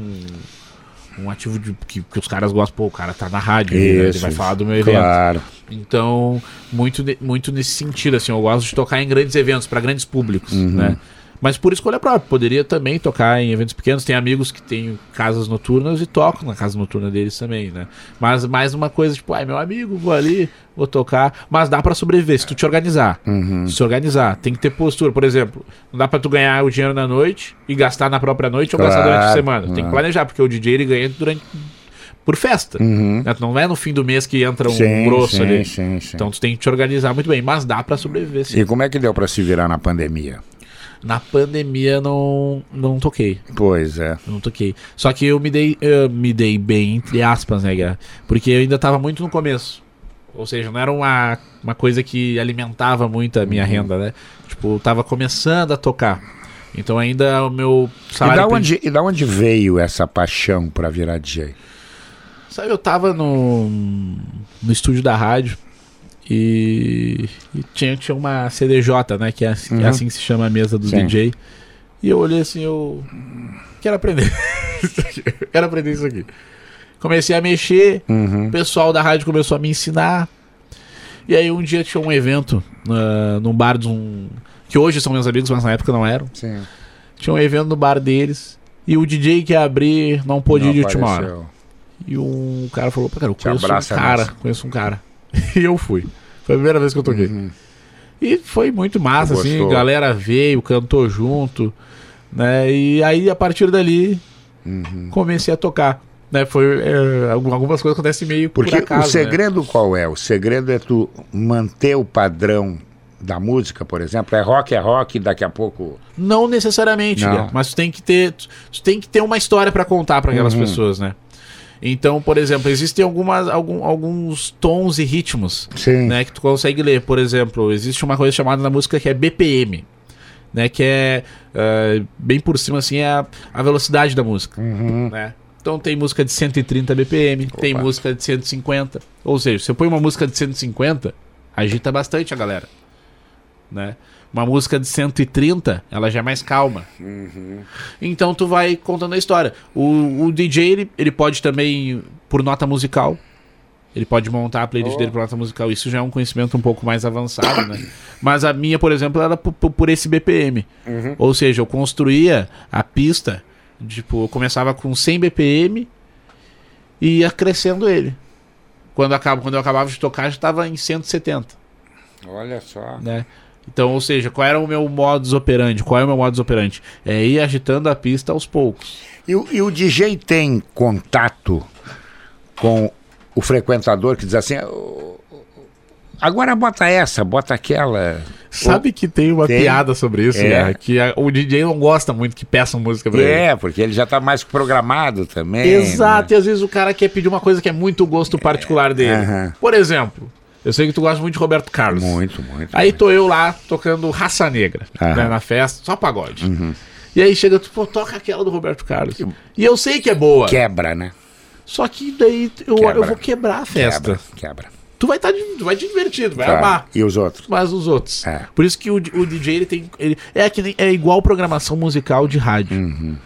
Um ativo de, que, que os caras gostam, pô, o cara tá na rádio, né, ele Isso, vai isso. falar do meu evento. Claro. Então, muito, muito nesse sentido, assim, eu gosto de tocar em grandes eventos, para grandes públicos, né? Mas por escolha própria, poderia também tocar em eventos pequenos. Tem amigos que têm casas noturnas e tocam na casa noturna deles também, né? Mas mais uma coisa, tipo, ai, meu amigo, vou ali, vou tocar. Mas dá para sobreviver, se tu te organizar. Se te organizar, tem que ter postura. Por exemplo, não dá para tu ganhar o dinheiro na noite e gastar na própria noite ou gastar durante a Claro, semana. Tem que claro. planejar, porque o DJ ele ganha durante. Por festa. Uhum. né? Não é no fim do mês que entra um Sim, grosso sim, ali. sim, sim. Então tu tem que te organizar muito bem, mas dá pra sobreviver sim. E como é que deu pra se virar na pandemia? Na pandemia não não toquei, Pois é. não toquei. Só que eu me dei eu me dei bem entre aspas, né, Guerra? Porque eu ainda tava muito no começo. Ou seja, não era uma, uma coisa que alimentava muito a minha Uhum. renda, né? Tipo, eu tava começando a tocar. Então ainda o meu E salário da, prin- onde, e da onde veio essa paixão pra virar DJ? Sabe, eu tava no, no estúdio da rádio e, e tinha, tinha uma CDJ, né? Que é assim, Uhum. é assim que se chama a mesa do Sim. DJ. E eu olhei assim, eu quero aprender. quero aprender isso aqui. Comecei a mexer, Uhum. o pessoal da rádio começou a me ensinar. E aí um dia tinha um evento ah, num bar de um. Que hoje são meus amigos, mas na época não eram. Sim. Tinha um evento no bar deles. E o DJ que ia abrir não pôde ir de última hora. E um cara falou, "Pô, cara, eu Te conheço um cara, nessa. conheço um cara. E eu fui. Foi a primeira vez que eu toquei. Uhum. E foi muito massa, assim, galera veio, cantou junto, né? E aí, a partir dali, Uhum. comecei a tocar. Né? Foi, é, algum- algumas coisas acontecem meio por Porque acaso, o né? segredo qual é? O segredo é tu manter o padrão da música, por exemplo. É rock, é rock, daqui a pouco. Não necessariamente, Não. né? mas tu tem que ter, tu tem que ter uma história pra contar pra aquelas Uhum. pessoas, né? Então, por exemplo, existem algumas, algum- alguns tons e ritmos Sim. né, que tu consegue ler. Por exemplo, existe uma coisa chamada na música que é BPM, né, que é eh, bem por cima assim é a, a velocidade da música, Uhum. né? Então tem música de 130 BPM, tem Opa. música de 150. Ou seja, se eu põe uma música de 150, agita bastante a galera. né? Uma música de 130, ela já é mais calma. Então tu vai contando a história. O, o DJ, ele, ele pode também, por nota musical, ele pode montar a playlist dele por nota musical. Isso já é um conhecimento um pouco mais avançado, né? Mas a minha, por exemplo, era por, por- esse BPM. Ou seja, eu construía a pista, tipo, eu começava com 100 BPM e ia crescendo ele. Quando, acaba, quando eu acabava de tocar, já estava em 170 Olha só. né? Então, ou seja, qual era o meu modus operandi? Qual é o meu modus operandi? É ir agitando a pista aos poucos. E, o- e o DJ tem contato com o frequentador que diz assim: "Ô, agora bota essa, bota aquela. Sabe que tem uma Tem. piada sobre isso, É. Guerra? Que a- o DJ não gosta muito que peçam música pra ele. É, porque ele já tá mais programado também. Exato, né? e às vezes o cara quer pedir uma coisa que é muito gosto particular dele. aham. Por exemplo, eu sei que tu gosta muito de Roberto Carlos. Muito, muito. Aí tô eu lá tocando Raça Negra Aham. né, na festa, só pagode. E aí chega, tu, pô, toca aquela do Roberto Carlos. E eu sei que é boa. Quebra, né? Só que daí eu, Quebra. eu vou quebrar a festa. Quebra, quebra. Tu vai estar tu vai te divertir, tu vai Tá. amar. E os outros? Mas os outros. É. Por isso que o, o DJ ele tem. Ele, é, que nem, é igual programação musical de rádio. Uhum.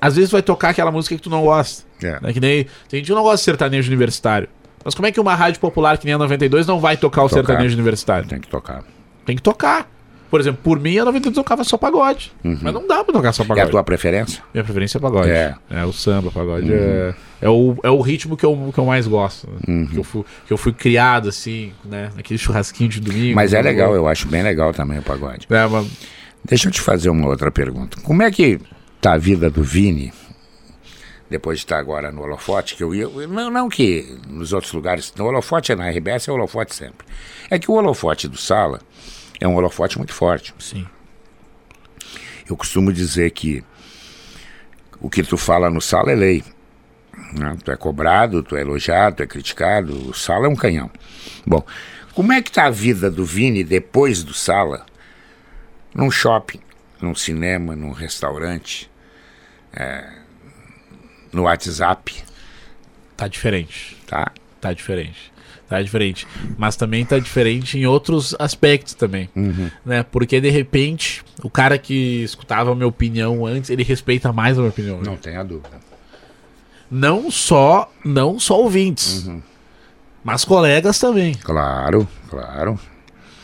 Às vezes vai tocar aquela música que tu não gosta. É. Né? Que nem, tem gente que não gosta de sertanejo universitário. Mas como é que uma rádio popular que nem a 92 não vai tocar o Tocar. sertanejo universitário? Tem que tocar. Tem que tocar. Por exemplo, por mim a 92 tocava só pagode. Mas não dá pra tocar só É pagode. a tua preferência? Minha preferência é pagode. É. É, o samba, pagode. É, é, o, é o ritmo que eu, que eu mais gosto. né? Que, eu fui, que eu fui criado, assim, né? Naquele churrasquinho de domingo. Mas é legal, eu acho bem legal também o pagode. É, mas- Deixa eu te fazer uma outra pergunta. Como é que tá a vida do Vini, depois de estar agora no Holofote, que eu ia. Não, não que nos outros lugares. No Holofote é na RBS, é Holofote sempre. É que o Holofote do Sala é um holofote muito forte. sim. Eu costumo dizer que o que tu fala no Sala é lei. né? Tu é cobrado, tu é elogiado, tu é criticado. O Sala é um canhão. Bom, como é que tá a vida do Vini depois do Sala? Num shopping, num cinema, num restaurante, é, no WhatsApp, Tá diferente. tá? Tá diferente. Tá diferente. Mas também tá diferente em outros aspectos também. Né? Porque de repente, o cara que escutava a minha opinião antes, ele respeita mais a minha opinião. Não hoje. tenha dúvida. Não só, não só ouvintes, mas colegas também. Claro, claro.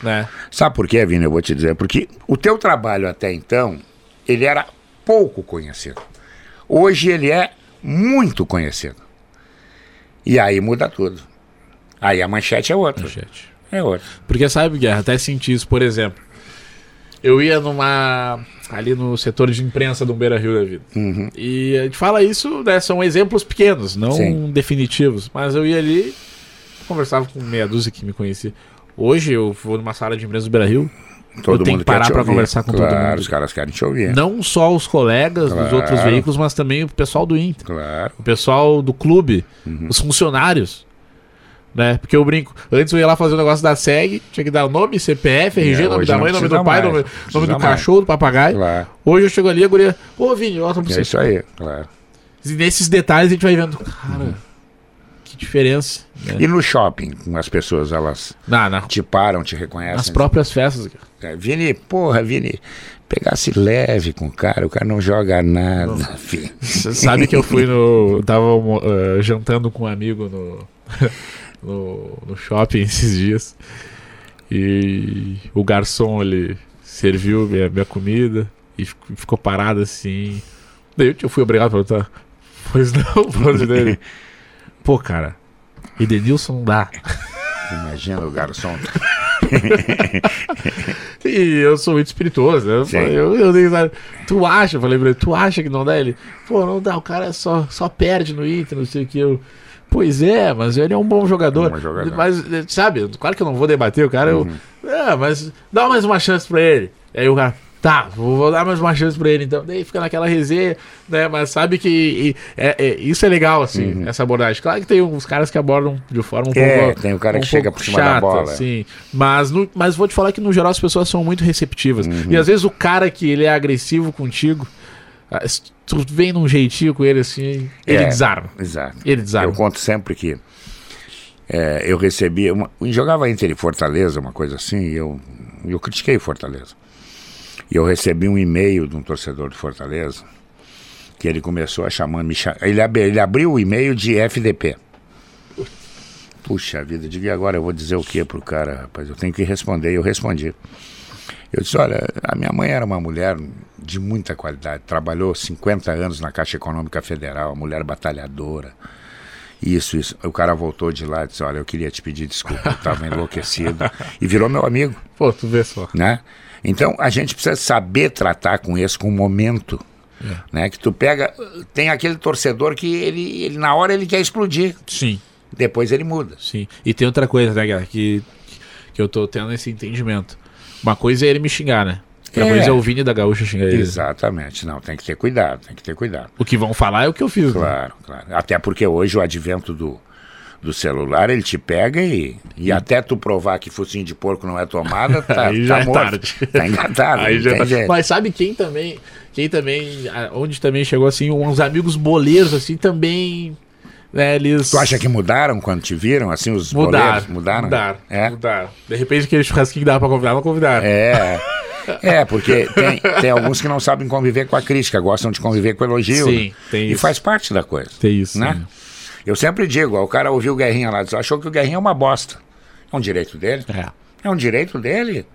Né? Sabe por quê, Vini? Eu vou te dizer. Porque o teu trabalho até então, ele era pouco conhecido. Hoje ele é muito conhecido. E aí muda tudo. Aí a manchete é outra. Gente. É outra. Porque sabe, Guerra, até senti isso, por exemplo. Eu ia numa. ali no setor de imprensa do Beira Rio da vida. E a gente fala isso, né? São exemplos pequenos, não Sim. definitivos. Mas eu ia ali, conversava com meia dúzia que me conhecia. Hoje eu vou numa sala de imprensa do Beira Rio. Todo tenho que parar ouvir. conversar com todo claro, mundo. os caras querem te ouvir. Não só os colegas dos Claro. outros veículos, mas também o pessoal do Inter. Claro. O pessoal do clube, Uhum. os funcionários. Né? Porque eu brinco, antes eu ia lá fazer o negócio da SEG, tinha que dar o nome, CPF, RG, É, nome da mãe, nome do pai, mais, nome, nome do mais. cachorro, do papagaio. Claro. Hoje eu chego ali, a guria, ô Vini, volta pra É você. isso aí, claro. E nesses detalhes a gente vai vendo, cara, que diferença. Né? E no shopping, as pessoas, elas Não, não. te param, te reconhecem. Nas próprias festas. cara. É, Vini, porra, Vini, pegasse leve com o cara, o cara não joga nada, filho. Você sabe que eu fui no. eu Tava eh, jantando com um amigo no, no, no shopping esses dias. E o garçom ele serviu minha, minha comida e fico- ficou parado assim. Daí eu- fui obrigado a perguntar. Pois não, falando dele. Pô, cara, Edenilson não dá. Imagina o garçom. E eu sou muito espirituoso, né? Eu, falei, eu, eu tu acha, eu falei pra ele, tu acha que não dá? Ele, pô, não dá, o cara só, só perde no Inter, não sei o que. Eu, pois é, mas ele é um bom jogador. Um bom jogador. Uhum. Mas, sabe, claro que eu não vou debater o cara, eu, é, mas dá mais uma chance pra ele. Aí o cara, tá, vou, vou dar mais uma chance pra ele então. Daí fica naquela resenha, né? Mas sabe que e, é, é- isso é legal, assim, essa abordagem. Claro que tem uns caras que abordam de forma um Uhum. É, pouco. tem o cara que um chega pouco por cima da bola. Sim, mas, no- mas vou te falar que no geral as pessoas são muito receptivas. Uhum. E às vezes o cara que ele é agressivo contigo, ah, tu vem num jeitinho com ele assim, ele É, desarma. Exato. Ele desarma. Eu conto sempre que é, eu recebi. Uma, jogava Inter e Fortaleza, uma coisa assim, e eu eu critiquei Fortaleza. E eu recebi um e-mail de um torcedor do Fortaleza que ele começou a chamar, me cha- ele, ab- ele abriu o e-mail de FDP. Puxa vida, diga agora eu vou dizer o que pro cara, rapaz? Eu tenho que responder. E eu respondi. Eu disse: olha, a minha mãe era uma mulher de muita qualidade, trabalhou 50 anos na Caixa Econômica Federal, mulher batalhadora. Isso, isso. O cara voltou de lá e disse: olha, eu queria te pedir desculpa, eu estava enlouquecido. E virou meu amigo Pô, tu vê só. né? Então a gente precisa saber tratar com isso com o momento, né? Que tu pega, tem aquele torcedor que ele, ele na hora ele quer explodir, Sim, depois ele muda. sim. E tem outra coisa, né, Guerra, que, que eu tô tendo esse entendimento. Uma coisa é ele me xingar, né? Outra É. coisa é o Vini da Gaúcha xingar ele. Exatamente, não, tem que ter cuidado, tem que ter cuidado. O que vão falar é o que eu fiz. né? Claro, claro. Até porque hoje o advento do, do celular, ele te pega e, e até tu provar que focinho de porco não é tomada, tá, Aí já tá é morto. tarde. Tá engatado, Aí já tá- jeito. Mas sabe quem também, quem também, onde também chegou assim, uns amigos boleiros assim também, né, eles Tu acha que mudaram quando te viram, assim, os mudaram, boleiros? Mudaram? mudaram, É? mudaram. De repente aquele churrasquinho que dava pra convidar, não convidaram. É. É, porque tem, tem alguns que não sabem conviver com a crítica, gostam de conviver com o elogio. Sim, né? tem E isso. faz parte da coisa. Tem isso, Né? né? Eu sempre digo, ó, o cara ouviu o Guerrinha lá, disse, achou que o Guerrinha é uma bosta. É um direito dele. É. É um direito dele.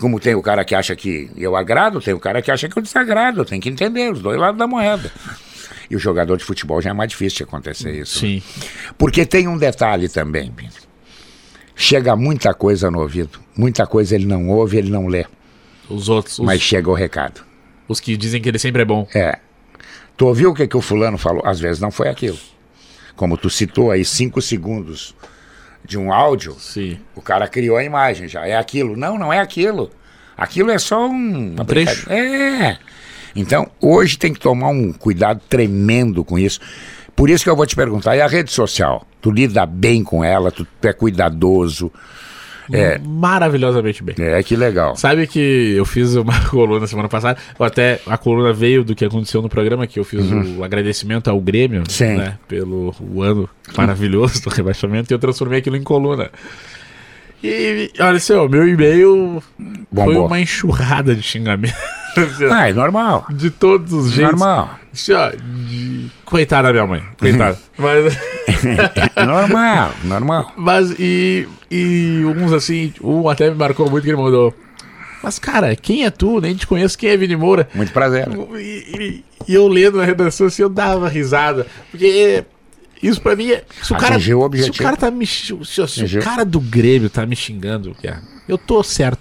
Como tem o cara que acha que eu agrado, tem o cara que acha que eu desagrado. Tem que entender os dois lados da moeda. E o jogador de futebol já é mais difícil de acontecer isso. Sim. Porque tem um detalhe também. Chega muita coisa no ouvido. Muita coisa ele não ouve, ele não lê. Os outros, os, Mas chega o recado. os que dizem que ele sempre é bom. É. Tu ouviu o que, que o fulano falou? Às vezes não foi aquilo. Como tu citou aí, cinco segundos de um áudio, Sim. o cara criou a imagem já. É aquilo. Não, não é aquilo. Aquilo é só um. uma trecho. É. Então, hoje tem que tomar um cuidado tremendo com isso. Por isso que eu vou te perguntar, e a rede social? Tu lida bem com ela, tu é cuidadoso. É. Maravilhosamente bem. É, que legal. Sabe que eu fiz uma coluna semana passada, ou até a coluna veio do que aconteceu no programa, que eu fiz o agradecimento ao Grêmio, Uhum. Sim. né, pelo o ano maravilhoso do rebaixamento, e eu transformei aquilo em coluna. E, olha só, meu e-mail foi uma enxurrada de xingamento. Ah, é normal. de todos os jeitos. Normal. De... Coitada da minha mãe, coitada. Mas... normal, normal. Mas e, e uns assim, um até me marcou muito que ele mandou. Mas, cara, quem é tu? Nem te conheço, quem é Vini Moura? Muito prazer. E, e- e eu lendo na redação assim, eu dava risada. Porque isso pra mim é. Se o cara, se o cara tá me. Se, se o cara do Grêmio tá me xingando, cara, eu tô certo.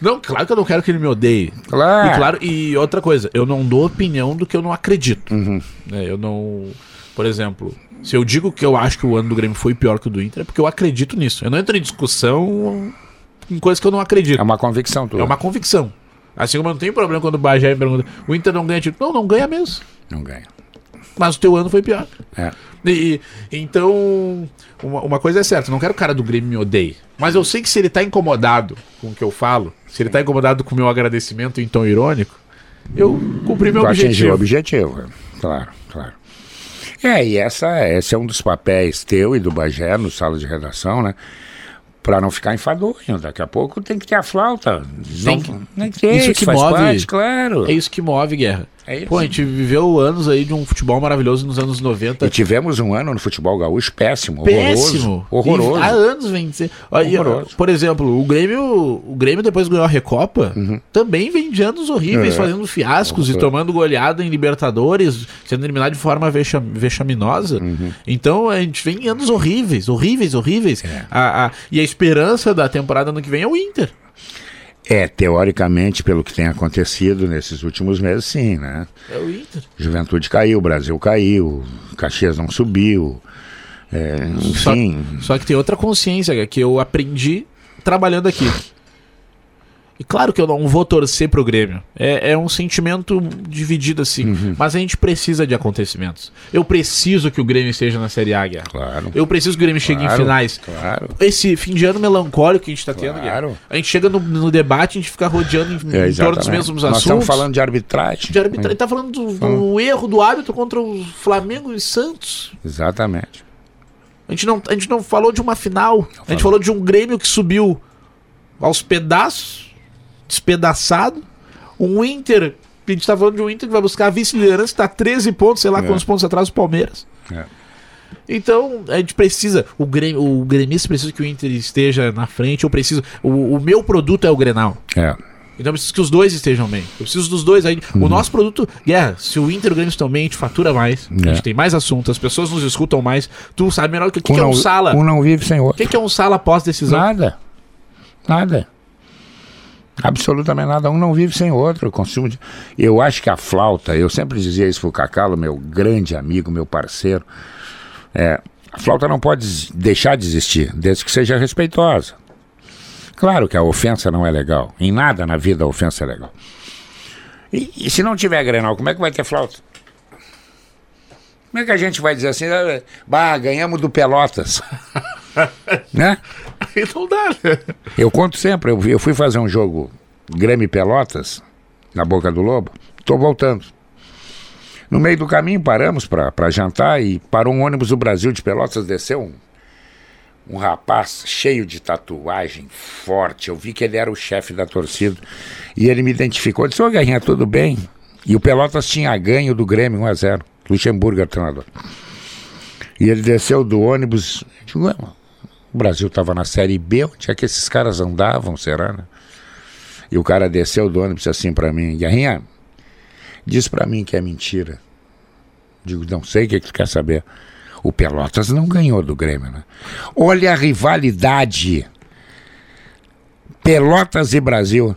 Não, claro que eu não quero que ele me odeie. Claro. E claro, e outra coisa, eu não dou opinião do que eu não acredito. Uhum. né? Eu não. Por exemplo, se eu digo que eu acho que o ano do Grêmio foi pior que o do Inter, é porque eu acredito nisso. Eu não entro em discussão em coisas que eu não acredito. É uma convicção tua. É uma convicção. Assim como eu não tenho problema quando o Bagé me pergunta, o Inter não ganha título. Não, não ganha mesmo. Não ganha. Mas o teu ano foi pior. É. E- então, uma, uma coisa é certa, não quero que o cara do Grêmio me odeie. Mas eu sei que se ele tá incomodado com o que eu falo, se ele tá incomodado com o meu agradecimento em tom irônico, eu cumpri meu atingiu o objetivo. objetivo. é. Claro, claro. É, e essa, esse é um dos papéis teu e do Bagé no sala de redação, né? Pra não ficar enfadonho. Daqui a pouco tem que ter a flauta. Tem Não- que- tem que ter, isso que move- parte, claro. É isso que move, Guerra. É isso. Pô, a gente viveu anos aí de um futebol maravilhoso nos anos 90. E tivemos um ano no futebol gaúcho péssimo, péssimo. horroroso. Horroroso. E há anos vem e, ó, Horroroso. por exemplo, o Grêmio, o Grêmio depois ganhou a Recopa, também vem de anos horríveis, Uhum. É. fazendo fiascos e Horror. tomando goleada em Libertadores, sendo eliminado de forma vexa- vexaminosa. Uhum. Então a gente vem em anos horríveis, horríveis, horríveis. É. A- a- e a esperança da temporada ano que vem é o Inter. É, teoricamente, pelo que tem acontecido nesses últimos meses, sim, né? É o Inter. Juventude caiu, Brasil caiu, Caxias não subiu. É, Só, enfim, só que tem outra consciência que eu aprendi trabalhando aqui. E claro que eu não vou torcer pro Grêmio. É, é um sentimento dividido assim. Uhum. Mas a gente precisa de acontecimentos. Eu preciso que o Grêmio esteja na Série A, Guerra. claro. Eu preciso que o Grêmio chegue em Claro, finais. Claro. Esse fim de ano melancólico que a gente tá tendo, Claro. Guerra. A gente chega no, no debate, a gente fica rodeando em, É, em torno dos mesmos Nós assuntos. estamos falando de arbitragem. de arbitragem. Tá falando do, do erro do árbitro contra o Flamengo e Santos. Exatamente. A gente não, a gente não falou de uma final. a gente falou. falou de um Grêmio que subiu aos pedaços, despedaçado. Um Inter, a gente tá falando de um Inter que vai buscar a vice-liderança, tá 13 pontos, sei lá É. quantos pontos atrás do Palmeiras. É. Então, a gente precisa, o, Grêmio, o gremista precisa que o Inter esteja na frente, eu preciso, o, o meu produto é o Grenal. É. Então eu preciso que os dois estejam bem. Eu preciso dos dois aí. Uhum. O nosso produto, Guerra, se o Inter e o Grêmio estão bem, a gente fatura mais. A É. gente tem mais assunto, as pessoas nos escutam mais. Tu sabe melhor que o que, Um que é não, um sala. um não vive sem O outro. que, que é um sala pós-decisão? Nada. Nada. Absolutamente nada. Um não vive sem o outro. Eu, consumo de... eu acho que a flauta, eu sempre dizia isso pro Cacalo, meu grande amigo, meu parceiro. É, a flauta não pode deixar de existir, desde que seja respeitosa. Claro que a ofensa não é legal. Em nada na vida a ofensa é legal. E, e se não tiver Grenal, como é que vai ter flauta? Como é que a gente vai dizer assim, "Ah, bah, ganhamos do Pelotas? né? Aí não dá, né? Eu conto sempre, eu, fui fazer um jogo Grêmio Pelotas, na Boca do Lobo, tô voltando. No meio do caminho paramos para jantar e parou um ônibus do Brasil de Pelotas, desceu um, um rapaz cheio de tatuagem, forte. Eu vi que ele era o chefe da torcida e ele me identificou. Disse: Ô Guerrinha, tudo bem? E o Pelotas tinha ganho do Grêmio 1 a 0 Luxemburgo o treinador. E ele desceu do ônibus. Digo, "Ué, mano, o Brasil estava na Série B, onde é que esses caras andavam, será, né? E o cara desceu do ônibus assim pra mim, Guerrinha, diz pra mim que é mentira. Digo, não sei o que, que tu quer saber. O Pelotas não ganhou do Grêmio, né? Olha a rivalidade. Pelotas e Brasil.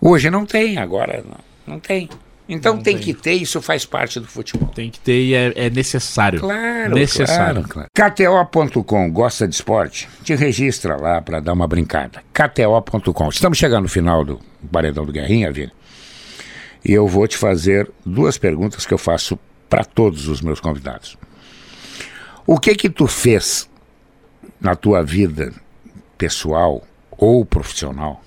Hoje não tem, agora não, não tem. Então tem, tem. que ter, isso faz parte do futebol. Tem que ter e é, é necessário. Claro, Necessário. claro, claro. KTO.com, gosta de esporte? Te registra lá para dar uma brincada. KTO.com. Estamos chegando no final do Paredão do Guerrinha, Vini. E eu vou te fazer duas perguntas que eu faço para todos os meus convidados. O que que tu fez na tua vida pessoal ou profissional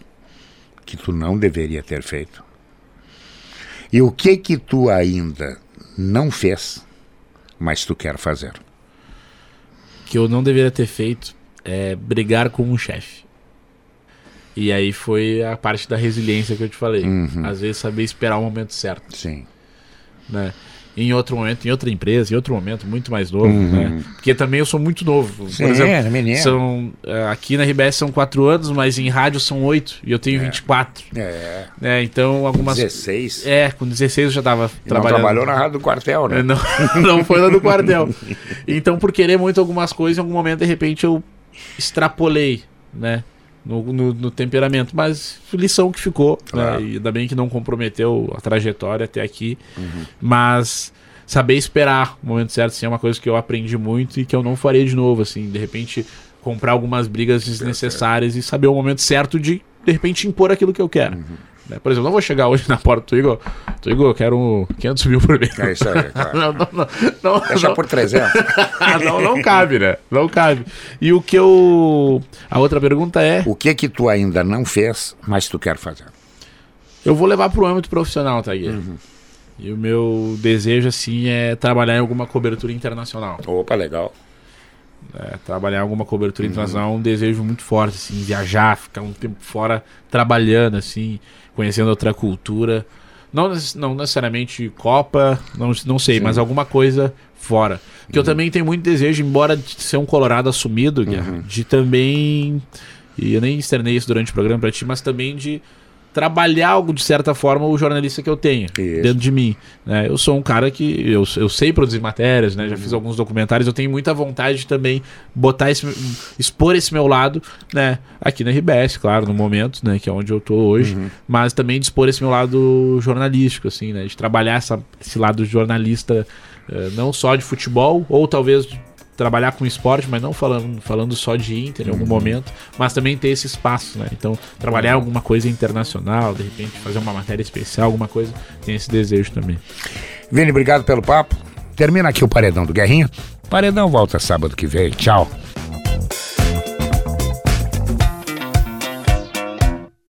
que tu não deveria ter feito? E o que que tu ainda não fez, mas tu quer fazer? que eu não deveria ter feito é brigar com um chefe. E aí foi a parte da resiliência que eu te falei. Uhum. Às vezes saber esperar o momento certo, Sim. né? Em outro momento, em outra empresa, em outro momento muito mais novo, Uhum. né? Porque também eu sou muito novo. Sim, Por exemplo, é, menino. são eh, aqui na RBS são quatro anos, mas em rádio são oito e eu tenho 24, É, né? Então algumas 16. É, com 16 eu já tava E trabalhando. trabalhou na rádio do quartel, né? É, Não, não foi lá do quartel. Então, por querer muito algumas coisas, em algum momento, de repente, eu extrapolei, né? No, no, no temperamento. Mas lição que ficou, Claro. né? E ainda bem que não comprometeu a trajetória até aqui. Uhum. Mas saber esperar o momento certo, assim, é uma coisa que eu aprendi muito e que eu não faria de novo, assim. De repente, comprar algumas brigas desnecessárias e saber o momento certo de, de repente, impor aquilo que eu quero. Uhum. Né? Por exemplo, não vou chegar hoje na porta do Igor. Tu, Igor, eu quero 500 mil por mês. É isso aí, claro. Não, não, não, não, Deixa não, por 300. não, não cabe, né? Não cabe. E o que eu. A outra pergunta é: O que que tu ainda não fez, mas tu quer fazer? eu vou levar pro âmbito profissional, tá? Uhum. E o meu desejo, assim, é trabalhar em alguma cobertura internacional. Opa, legal. É, trabalhar alguma cobertura Uhum. internacional é um desejo muito forte, assim, viajar, ficar um tempo fora trabalhando, assim, conhecendo outra cultura. Não, não necessariamente Copa, não, não sei, Sim. Uhum. mas alguma coisa fora. Que eu também tenho muito desejo, embora de ser um colorado assumido, Uhum. de também. E eu nem externei isso durante o programa pra ti, mas também de trabalhar algo de certa forma o jornalista que eu tenho Isso. dentro de mim. né? Eu sou um cara que eu, eu sei produzir matérias, né? Já Uhum. fiz alguns documentários. Eu tenho muita vontade de também botar esse, expor esse meu lado, né? Aqui na RBS, claro, no momento, né? Que é onde eu tô hoje, Uhum. mas também de expor esse meu lado jornalístico, assim, né? De trabalhar essa, esse lado jornalista, eh, não só de futebol ou talvez trabalhar com esporte, mas não falando, falando só de Inter em algum momento, mas também ter esse espaço, né? Então, trabalhar alguma coisa internacional, de repente fazer uma matéria especial, alguma coisa, tem esse desejo também. Vini, obrigado pelo papo. Termina aqui o Paredão do Guerrinha. Paredão volta sábado que vem. Tchau.